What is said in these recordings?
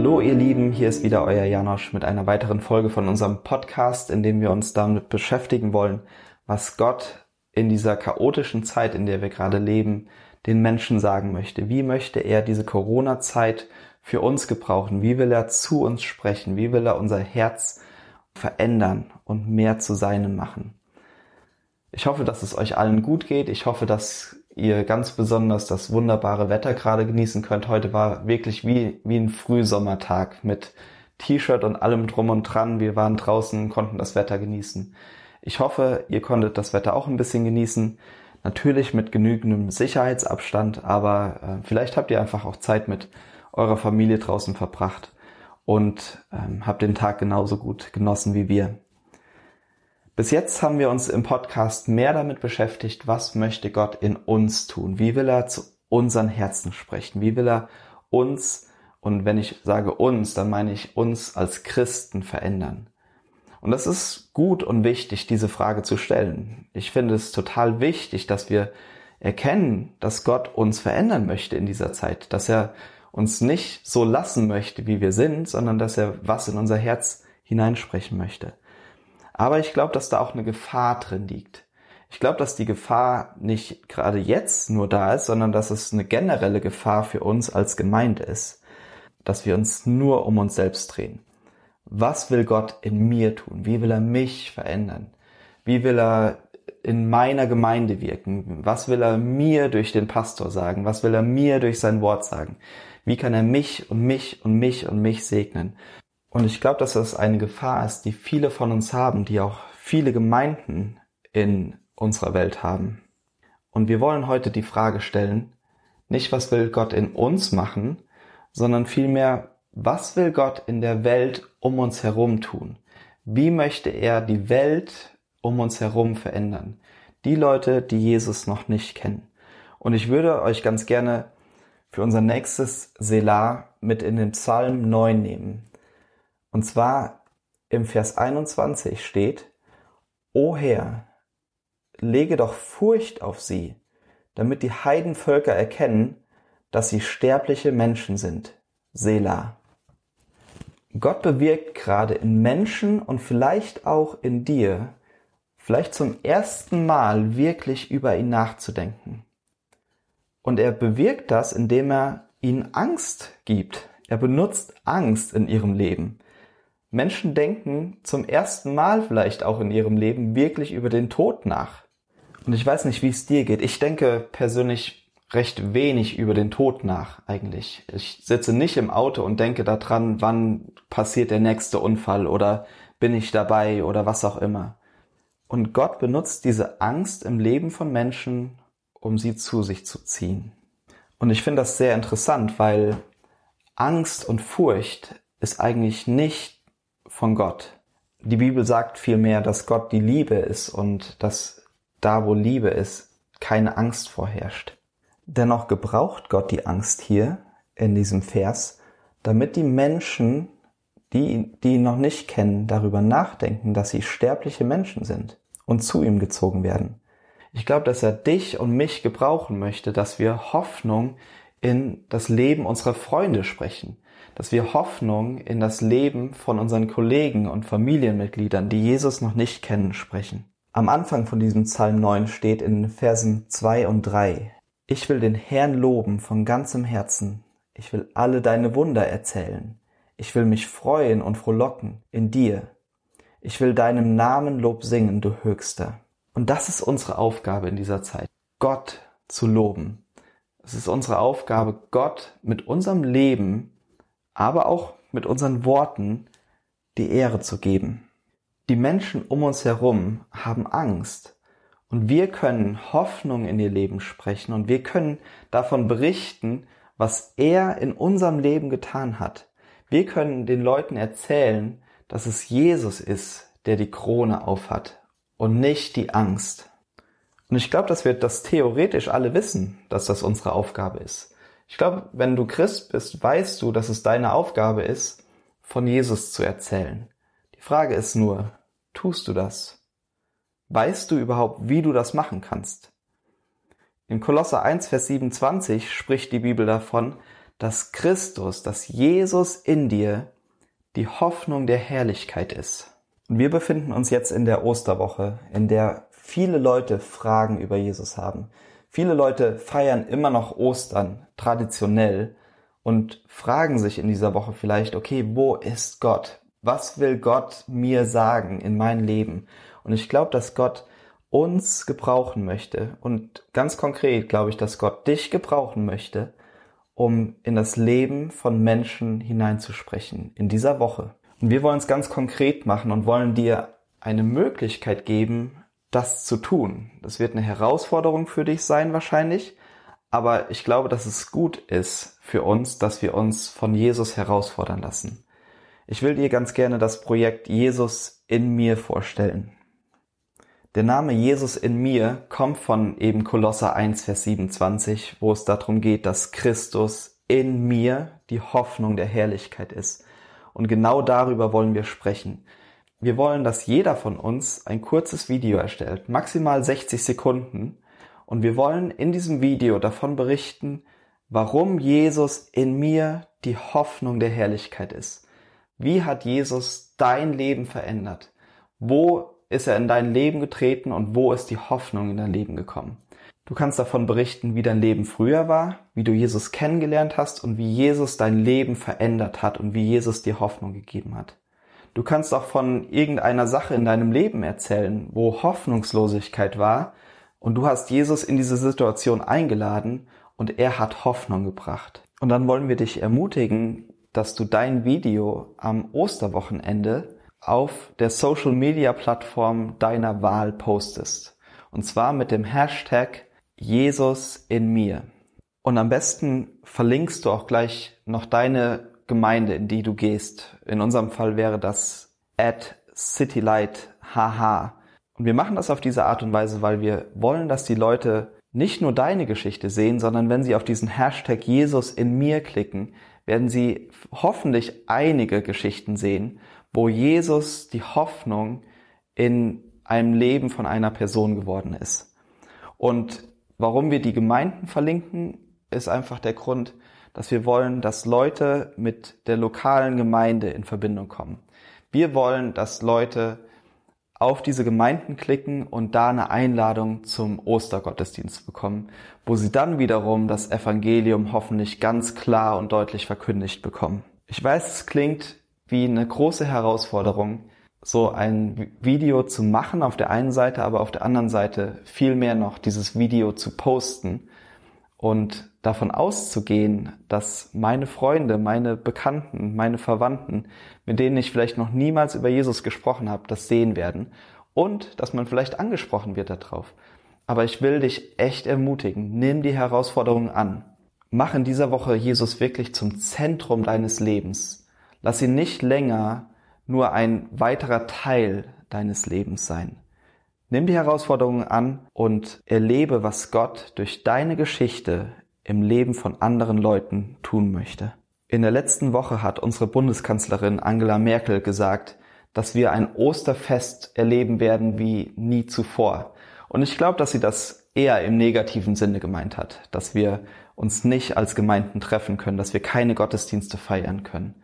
Hallo ihr Lieben, hier ist wieder euer Janosch mit einer weiteren Folge von unserem Podcast, in dem wir uns damit beschäftigen wollen, was Gott in dieser chaotischen Zeit, in der wir gerade leben, den Menschen sagen möchte. Wie möchte er diese Corona-Zeit für uns gebrauchen? Wie will er zu uns sprechen? Wie will er unser Herz verändern und mehr zu seinem machen? Ich hoffe, dass es euch allen gut geht. Ich hoffe, dass ihr ganz besonders das wunderbare Wetter gerade genießen könnt. Heute war wirklich wie, wie ein Frühsommertag mit T-Shirt und allem drum und dran. Wir waren draußen, konnten das Wetter genießen. Ich hoffe, ihr konntet das Wetter auch ein bisschen genießen. Natürlich mit genügendem Sicherheitsabstand, aber äh, vielleicht habt ihr einfach auch Zeit mit eurer Familie draußen verbracht und ähm, habt den Tag genauso gut genossen wie wir. Bis jetzt haben wir uns im Podcast mehr damit beschäftigt, was möchte Gott in uns tun? Wie will er zu unseren Herzen sprechen? Wie will er uns, und wenn ich sage uns, dann meine ich uns als Christen verändern? Und das ist gut und wichtig, diese Frage zu stellen. Ich finde es total wichtig, dass wir erkennen, dass Gott uns verändern möchte in dieser Zeit, dass er uns nicht so lassen möchte, wie wir sind, sondern dass er was in unser Herz hineinsprechen möchte. Aber ich glaube, dass da auch eine Gefahr drin liegt. Ich glaube, dass die Gefahr nicht gerade jetzt nur da ist, sondern dass es eine generelle Gefahr für uns als Gemeinde ist. Dass wir uns nur um uns selbst drehen. Was will Gott in mir tun? Wie will er mich verändern? Wie will er in meiner Gemeinde wirken? Was will er mir durch den Pastor sagen? Was will er mir durch sein Wort sagen? Wie kann er mich und mich und mich und mich segnen? Und ich glaube, dass das eine Gefahr ist, die viele von uns haben, die auch viele Gemeinden in unserer Welt haben. Und wir wollen heute die Frage stellen, nicht was will Gott in uns machen, sondern vielmehr, was will Gott in der Welt um uns herum tun? Wie möchte er die Welt um uns herum verändern? Die Leute, die Jesus noch nicht kennen. Und ich würde euch ganz gerne für unser nächstes Selah mit in den Psalm 9 nehmen. Und zwar im Vers 21 steht, O Herr, lege doch Furcht auf sie, damit die Heidenvölker erkennen, dass sie sterbliche Menschen sind. Selah. Gott bewirkt gerade in Menschen und vielleicht auch in dir, vielleicht zum ersten Mal wirklich über ihn nachzudenken. Und er bewirkt das, indem er ihnen Angst gibt. Er benutzt Angst in ihrem Leben. Menschen denken zum ersten Mal vielleicht auch in ihrem Leben wirklich über den Tod nach. Und ich weiß nicht, wie es dir geht. Ich denke persönlich recht wenig über den Tod nach eigentlich. Ich sitze nicht im Auto und denke daran, wann passiert der nächste Unfall oder bin ich dabei oder was auch immer. Und Gott benutzt diese Angst im Leben von Menschen, um sie zu sich zu ziehen. Und ich finde das sehr interessant, weil Angst und Furcht ist eigentlich nicht von Gott. Die Bibel sagt vielmehr, dass Gott die Liebe ist und dass da, wo Liebe ist, keine Angst vorherrscht. Dennoch gebraucht Gott die Angst hier in diesem Vers, damit die Menschen, die, die ihn noch nicht kennen, darüber nachdenken, dass sie sterbliche Menschen sind und zu ihm gezogen werden. Ich glaube, dass er dich und mich gebrauchen möchte, dass wir Hoffnung in das Leben unserer Freunde sprechen, dass wir Hoffnung in das Leben von unseren Kollegen und Familienmitgliedern, die Jesus noch nicht kennen, sprechen. Am Anfang von diesem Psalm 9 steht in Versen 2 und 3, Ich will den Herrn loben von ganzem Herzen, ich will alle deine Wunder erzählen, ich will mich freuen und frohlocken in dir, ich will deinem Namen Lob singen, du Höchster. Und das ist unsere Aufgabe in dieser Zeit, Gott zu loben. Es ist unsere Aufgabe, Gott mit unserem Leben aber auch mit unseren Worten die Ehre zu geben. Die Menschen um uns herum haben Angst und wir können Hoffnung in ihr Leben sprechen und wir können davon berichten, was er in unserem Leben getan hat. Wir können den Leuten erzählen, dass es Jesus ist, der die Krone aufhat und nicht die Angst. Und ich glaube, dass wir das theoretisch alle wissen, dass das unsere Aufgabe ist. Ich glaube, wenn du Christ bist, weißt du, dass es deine Aufgabe ist, von Jesus zu erzählen. Die Frage ist nur, tust du das? Weißt du überhaupt, wie du das machen kannst? In Kolosser 1, Vers 27 spricht die Bibel davon, dass Christus, dass Jesus in dir die Hoffnung der Herrlichkeit ist. Und wir befinden uns jetzt in der Osterwoche, in der viele Leute Fragen über Jesus haben. Viele Leute feiern immer noch Ostern traditionell und fragen sich in dieser Woche vielleicht, okay, wo ist Gott? Was will Gott mir sagen in mein Leben? Und ich glaube, dass Gott uns gebrauchen möchte. Und ganz konkret glaube ich, dass Gott dich gebrauchen möchte, um in das Leben von Menschen hineinzusprechen in dieser Woche. Und wir wollen es ganz konkret machen und wollen dir eine Möglichkeit geben, das zu tun. Das wird eine Herausforderung für dich sein wahrscheinlich, aber ich glaube, dass es gut ist für uns, dass wir uns von Jesus herausfordern lassen. Ich will dir ganz gerne das Projekt Jesus in mir vorstellen. Der Name Jesus in mir kommt von eben Kolosser 1, Vers 27, wo es darum geht, dass Christus in mir die Hoffnung der Herrlichkeit ist. Und genau darüber wollen wir sprechen. Wir wollen, dass jeder von uns ein kurzes Video erstellt, maximal 60 Sekunden. Und wir wollen in diesem Video davon berichten, warum Jesus in mir die Hoffnung der Herrlichkeit ist. Wie hat Jesus dein Leben verändert? Wo ist er in dein Leben getreten und wo ist die Hoffnung in dein Leben gekommen. Du kannst davon berichten, wie dein Leben früher war, wie du Jesus kennengelernt hast und wie Jesus dein Leben verändert hat und wie Jesus dir Hoffnung gegeben hat. Du kannst auch von irgendeiner Sache in deinem Leben erzählen, wo Hoffnungslosigkeit war und du hast Jesus in diese Situation eingeladen und er hat Hoffnung gebracht. Und dann wollen wir dich ermutigen, dass du dein Video am Osterwochenende auf der Social Media Plattform deiner Wahl postest. Und zwar mit dem Hashtag Jesus in mir. Und am besten verlinkst du auch gleich noch deine Gemeinde, in die du gehst. In unserem Fall wäre das at citylight.hh. Und wir machen das auf diese Art und Weise, weil wir wollen, dass die Leute nicht nur deine Geschichte sehen, sondern wenn sie auf diesen Hashtag Jesus in mir klicken, werden sie hoffentlich einige Geschichten sehen wo Jesus die Hoffnung in einem Leben von einer Person geworden ist. Und warum wir die Gemeinden verlinken, ist einfach der Grund, dass wir wollen, dass Leute mit der lokalen Gemeinde in Verbindung kommen. Wir wollen, dass Leute auf diese Gemeinden klicken und da eine Einladung zum Ostergottesdienst bekommen, wo sie dann wiederum das Evangelium hoffentlich ganz klar und deutlich verkündigt bekommen. Ich weiß, es klingt wie eine große Herausforderung, so ein Video zu machen auf der einen Seite, aber auf der anderen Seite viel mehr noch dieses Video zu posten und davon auszugehen, dass meine Freunde, meine Bekannten, meine Verwandten, mit denen ich vielleicht noch niemals über Jesus gesprochen habe, das sehen werden und dass man vielleicht angesprochen wird darauf. Aber ich will dich echt ermutigen, nimm die Herausforderung an. Mach in dieser Woche Jesus wirklich zum Zentrum deines Lebens. Lass ihn nicht länger nur ein weiterer Teil deines Lebens sein. Nimm die Herausforderungen an und erlebe, was Gott durch deine Geschichte im Leben von anderen Leuten tun möchte. In der letzten Woche hat unsere Bundeskanzlerin Angela Merkel gesagt, dass wir ein Osterfest erleben werden wie nie zuvor. Und ich glaube, dass sie das eher im negativen Sinne gemeint hat, dass wir uns nicht als Gemeinden treffen können, dass wir keine Gottesdienste feiern können.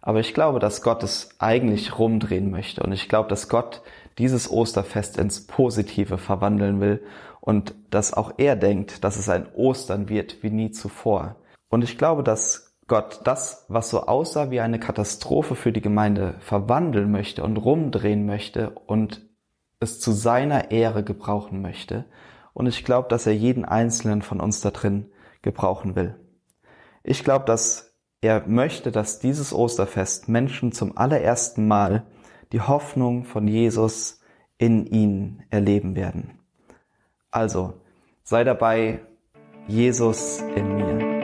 Aber ich glaube, dass Gott es eigentlich rumdrehen möchte. Und ich glaube, dass Gott dieses Osterfest ins Positive verwandeln will und dass auch er denkt, dass es ein Ostern wird wie nie zuvor. Und ich glaube, dass Gott das, was so aussah wie eine Katastrophe für die Gemeinde, verwandeln möchte und rumdrehen möchte und es zu seiner Ehre gebrauchen möchte. Und ich glaube, dass er jeden einzelnen von uns da drin gebrauchen will. Ich glaube, dass er möchte, dass dieses Osterfest Menschen zum allerersten Mal die Hoffnung von Jesus in ihnen erleben werden. Also, sei dabei, Jesus in mir.